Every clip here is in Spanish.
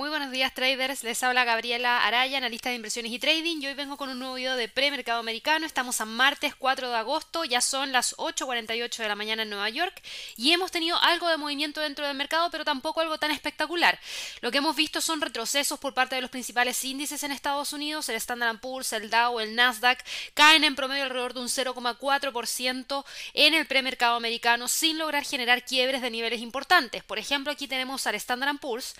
Muy buenos días traders, les habla Gabriela Araya, analista de inversiones y trading y hoy vengo con un nuevo video de premercado americano. Estamos a martes 4 de agosto, ya son las 8.48 de la mañana en Nueva York y hemos tenido algo de movimiento dentro del mercado pero tampoco algo tan espectacular. Lo que hemos visto son retrocesos por parte de los principales índices en Estados Unidos, el Standard Poor's, el Dow, el Nasdaq, caen en promedio alrededor de un 0,4% en el premercado americano sin lograr generar quiebres de niveles importantes. Por ejemplo, aquí tenemos al Standard Poor's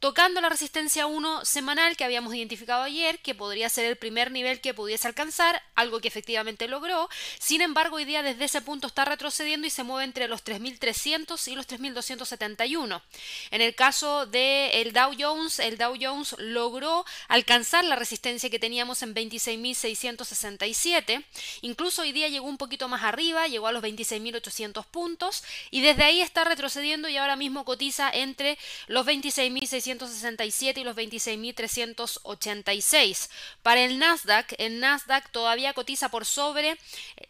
tocando la resistencia 1 semanal que habíamos identificado ayer, que podría ser el primer nivel que pudiese alcanzar, algo que efectivamente logró. Sin embargo, hoy día desde ese punto está retrocediendo y se mueve entre los 3.300 y los 3.271. En el caso del Dow Jones, el Dow Jones logró alcanzar la resistencia que teníamos en 26.667. Incluso hoy día llegó un poquito más arriba, llegó a los 26.800 puntos y desde ahí está retrocediendo y ahora mismo cotiza entre los 26.600 y los 26.386. Para el Nasdaq, el Nasdaq todavía cotiza por sobre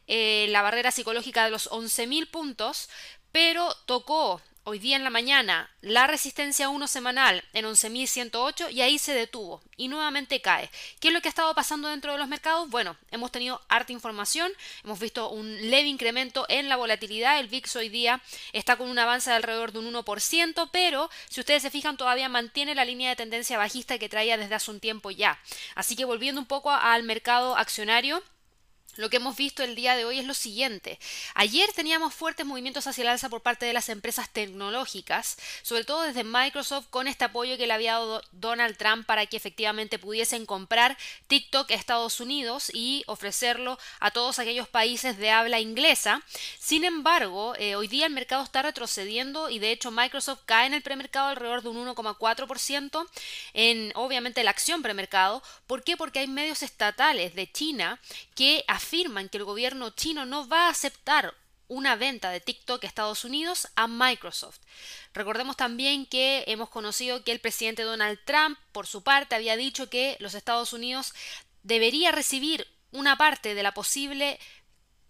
eh, la barrera psicológica de los 11.000 puntos, pero tocó hoy día en la mañana la resistencia 1 semanal en 11.108 y ahí se detuvo y nuevamente cae. ¿Qué es lo que ha estado pasando dentro de los mercados? Bueno, hemos tenido harta información, hemos visto un leve incremento en la volatilidad, el VIX hoy día está con un avance de alrededor de un 1%, pero si ustedes se fijan todavía mantiene la línea de tendencia bajista que traía desde hace un tiempo ya. Así que volviendo un poco al mercado accionario, lo que hemos visto el día de hoy es lo siguiente. Ayer teníamos fuertes movimientos hacia el alza por parte de las empresas tecnológicas, sobre todo desde Microsoft con este apoyo que le había dado Donald Trump para que efectivamente pudiesen comprar TikTok a Estados Unidos y ofrecerlo a todos aquellos países de habla inglesa. Sin embargo, eh, hoy día el mercado está retrocediendo y de hecho Microsoft cae en el premercado alrededor de un 1,4% en obviamente la acción premercado. ¿Por qué? Porque hay medios estatales de China que afirman que el gobierno chino no va a aceptar una venta de TikTok a Estados Unidos a Microsoft. Recordemos también que hemos conocido que el presidente Donald Trump, por su parte, había dicho que los Estados Unidos debería recibir una parte de la posible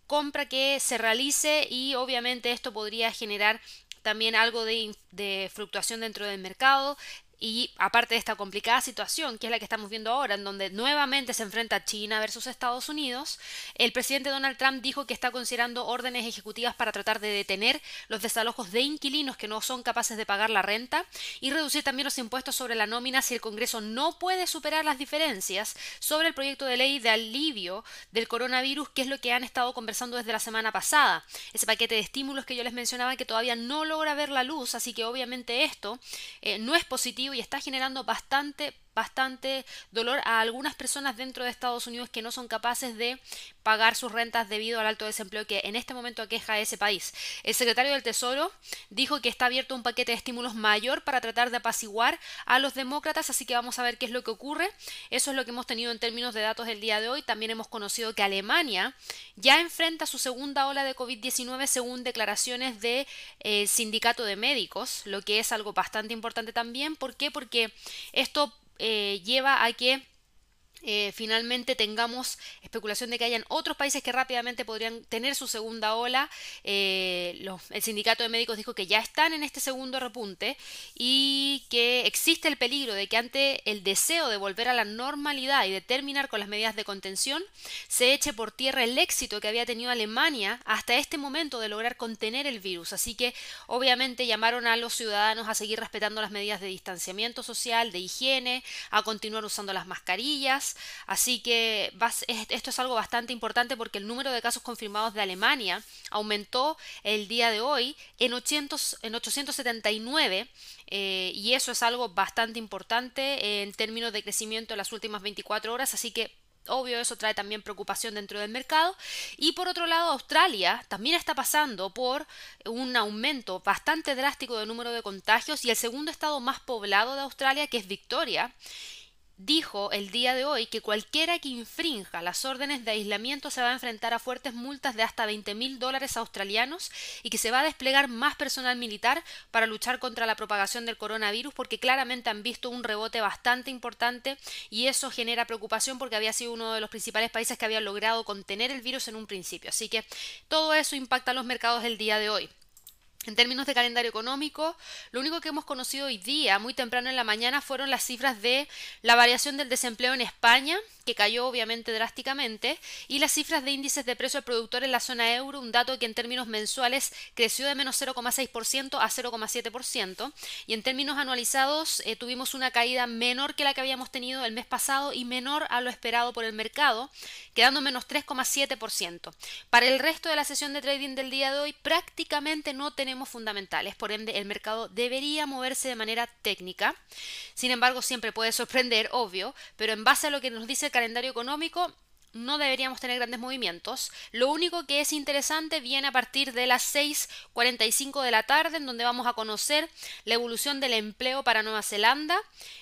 compra que se realice y obviamente esto podría generar también algo de, de, fluctuación dentro del mercado y aparte de esta complicada situación, que es la que estamos viendo ahora, en donde nuevamente se enfrenta China versus Estados Unidos, el presidente Donald Trump dijo que está considerando órdenes ejecutivas para tratar de detener los desalojos de inquilinos que no son capaces de pagar la renta y reducir también los impuestos sobre la nómina si el Congreso no puede superar las diferencias sobre el proyecto de ley de alivio del coronavirus, que es lo que han estado conversando desde la semana pasada. Ese paquete de estímulos que yo les mencionaba que todavía no logra ver la luz, así que obviamente esto eh, no es positivo y está generando bastante bastante dolor a algunas personas dentro de Estados Unidos que no son capaces de pagar sus rentas debido al alto desempleo que en este momento aqueja ese país. El secretario del Tesoro dijo que está abierto un paquete de estímulos mayor para tratar de apaciguar a los demócratas, así que vamos a ver qué es lo que ocurre. Eso es lo que hemos tenido en términos de datos del día de hoy. También hemos conocido que Alemania ya enfrenta su segunda ola de COVID-19 según declaraciones del de, eh, sindicato de médicos, lo que es algo bastante importante también. ¿Por qué? Porque esto eh, lleva a que eh, finalmente tengamos especulación de que hayan otros países que rápidamente podrían tener su segunda ola. Eh, el sindicato de médicos dijo que ya están en este segundo repunte y que existe el peligro de que ante el deseo de volver a la normalidad y de terminar con las medidas de contención, se eche por tierra el éxito que había tenido Alemania hasta este momento de lograr contener el virus. Así que obviamente llamaron a los ciudadanos a seguir respetando las medidas de distanciamiento social, de higiene, a continuar usando las mascarillas Así que esto es algo bastante importante porque el número de casos confirmados de Alemania aumentó el día de hoy en, 879 eh, y eso es algo bastante importante en términos de crecimiento en las últimas 24 horas. Así que Obvio, eso trae también preocupación dentro del mercado. Y por otro lado, Australia también está pasando por un aumento bastante drástico del número de contagios y el segundo estado más poblado de Australia, que es Victoria, dijo el día de hoy que cualquiera que infrinja las órdenes de aislamiento se va a enfrentar a fuertes multas de hasta 20 mil dólares australianos y que se va a desplegar más personal militar para luchar contra la propagación del coronavirus porque claramente han visto un rebote bastante importante y eso genera preocupación porque había sido uno de los principales países que había logrado contener el virus en un principio. Así que todo eso impacta a los mercados el día de hoy. En términos de calendario económico, lo único que hemos conocido hoy día, muy temprano en la mañana, fueron las cifras de la variación del desempleo en España, que cayó obviamente drásticamente, y las cifras de índices de precio al productor en la zona euro, un dato que en términos mensuales creció de menos 0,6% a 0,7%, y en términos anualizados eh, tuvimos una caída menor que la que habíamos tenido el mes pasado y menor a lo esperado por el mercado, quedando menos 3,7%. Para el resto de la sesión de trading del día de hoy, prácticamente no tenemos fundamentales, por ende el mercado debería moverse de manera técnica. Sin embargo, siempre puede sorprender, obvio, pero en base a lo que nos dice el calendario económico, no deberíamos tener grandes movimientos. Lo único que es interesante viene a partir de las 6.45 de la tarde, en donde vamos a conocer la evolución del empleo para Nueva Zelanda.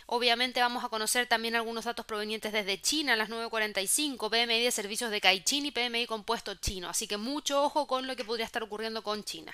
Obviamente vamos a conocer también algunos datos provenientes desde China las 9.45, PMI de servicios de Caixin y PMI compuesto chino. Así que mucho ojo con lo que podría estar ocurriendo con China.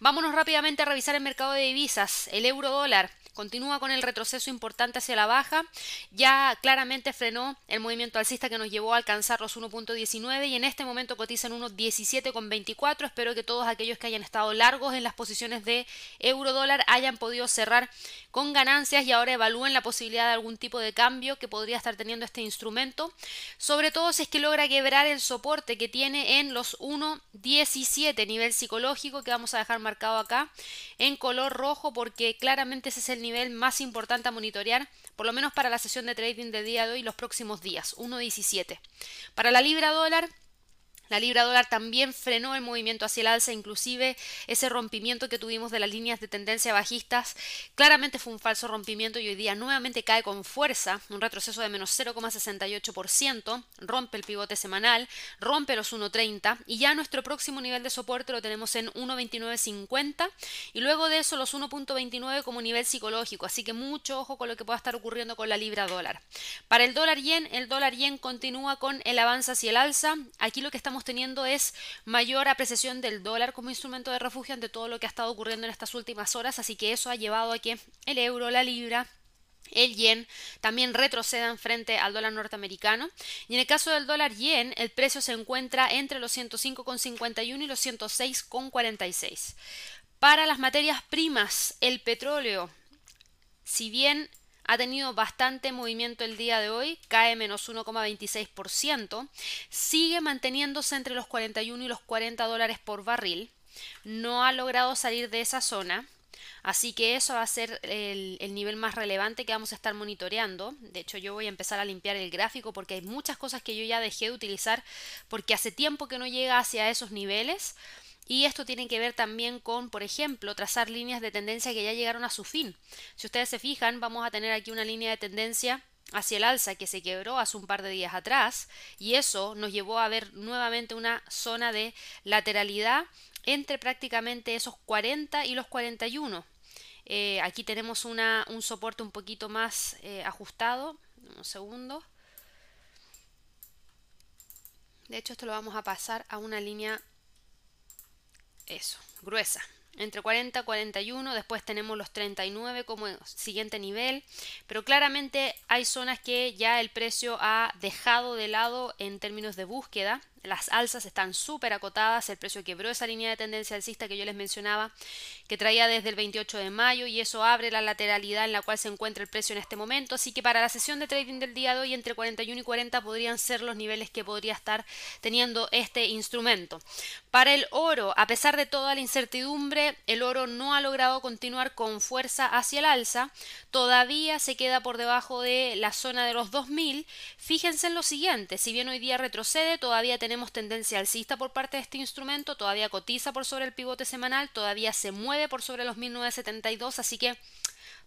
Vámonos rápidamente a revisar el mercado de divisas. El euro dólar continúa con el retroceso importante hacia la baja. Ya claramente frenó el movimiento alcista que nos llevó a alcanzar los 1.19 y en este momento cotizan unos 17,24. Espero que todos aquellos que hayan estado largos en las posiciones de euro dólar hayan podido cerrar con ganancias y ahora evalúen la posibilidad de algún tipo de cambio que podría estar teniendo este instrumento. Sobre todo si es que logra quebrar el soporte que tiene en los 1.17 nivel psicológico que vamos a dejar marcado acá en color rojo porque claramente ese es el nivel más importante a monitorear por lo menos para la sesión de trading del día de hoy los próximos días, 1.17. Para la libra dólar, la libra dólar también frenó el movimiento hacia el alza, inclusive ese rompimiento que tuvimos de las líneas de tendencia bajistas claramente fue un falso rompimiento y hoy día nuevamente cae con fuerza, un retroceso de menos 0,68%, rompe el pivote semanal, rompe los 1,30 y ya nuestro próximo nivel de soporte lo tenemos en 1,2950 y luego de eso los 1,29 como nivel psicológico, así que mucho ojo con lo que pueda estar ocurriendo con la libra dólar. Para el dólar yen, el dólar yen continúa con el avance hacia el alza, aquí lo que estamos teniendo es mayor apreciación del dólar como instrumento de refugio ante todo lo que ha estado ocurriendo en estas últimas horas, así que eso ha llevado a que el euro, la libra, el yen también retrocedan frente al dólar norteamericano. Y en el caso del dólar yen, el precio se encuentra entre los 105,51 y los 106,46. Para las materias primas, el petróleo, si bien ha tenido bastante movimiento el día de hoy, cae menos 1,26%, sigue manteniéndose entre los 41 y los 40 dólares por barril, no ha logrado salir de esa zona, Así que eso va a ser el, el, nivel más relevante que vamos a estar monitoreando. De hecho, yo voy a empezar a limpiar el gráfico porque hay muchas cosas que yo ya dejé de utilizar porque hace tiempo que no llega hacia esos niveles. Y esto tiene que ver también con, por ejemplo, trazar líneas de tendencia que ya llegaron a su fin. Si ustedes se fijan, vamos a tener aquí una línea de tendencia hacia el alza que se quebró hace un par de días atrás y eso nos llevó a ver nuevamente una zona de lateralidad entre prácticamente esos 40 y los 41. Eh, aquí tenemos una, un soporte un poquito más eh, ajustado. Un segundo. De hecho, esto lo vamos a pasar a una línea eso, gruesa. Entre 40 y 41, después tenemos los 39 como siguiente nivel, pero claramente hay zonas que ya el precio ha dejado de lado en términos de búsqueda, las alzas están súper acotadas, el precio quebró esa línea de tendencia alcista que yo les mencionaba, que traía desde el 28 de mayo y eso abre la lateralidad en la cual se encuentra el precio en este momento, así que para la sesión de trading del día de hoy entre 41 y 40 podrían ser los niveles que podría estar teniendo este instrumento. Para el oro, a pesar de toda la incertidumbre, el oro no ha logrado continuar con fuerza hacia el alza, todavía se queda por debajo de la zona de los 2000. Fíjense en lo siguiente, si bien hoy día retrocede, todavía tenemos tendencia alcista por parte de este instrumento, todavía cotiza por sobre el pivote semanal, todavía se mueve por sobre los 1972, así que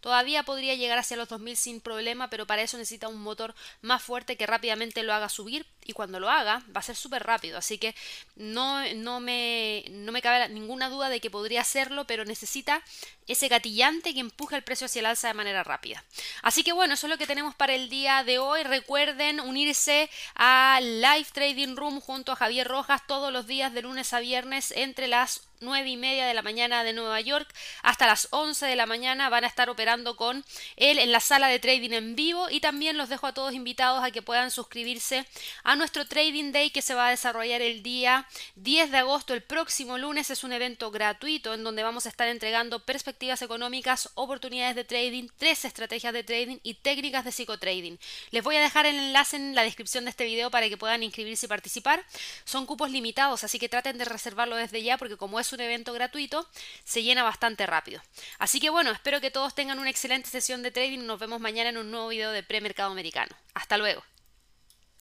Todavía podría llegar hacia los 2000 sin problema, pero para eso necesita un motor más fuerte que rápidamente lo haga subir y cuando lo haga va a ser súper rápido. Así que no, no, me, no me cabe ninguna duda de que podría hacerlo, pero necesita ese gatillante que empuje el precio hacia el alza de manera rápida. Así que bueno, eso es lo que tenemos para el día de hoy. Recuerden unirse a Live Trading Room junto a Javier Rojas todos los días de lunes a viernes entre las 9 y media de la mañana de Nueva York hasta las 11 de la mañana van a estar operando con él en la sala de trading en vivo y también los dejo a todos invitados a que puedan suscribirse a nuestro Trading Day que se va a desarrollar el día 10 de agosto, el próximo lunes. Es un evento gratuito en donde vamos a estar entregando perspectivas económicas, oportunidades de trading, tres estrategias de trading y técnicas de psicotrading. Les voy a dejar el enlace en la descripción de este video para que puedan inscribirse y participar. Son cupos limitados, así que traten de reservarlo desde ya porque como es un evento gratuito, se llena bastante rápido. Así que bueno, espero que todos tengan una excelente sesión de trading. Nos vemos mañana en un nuevo video de premercado americano. Hasta luego.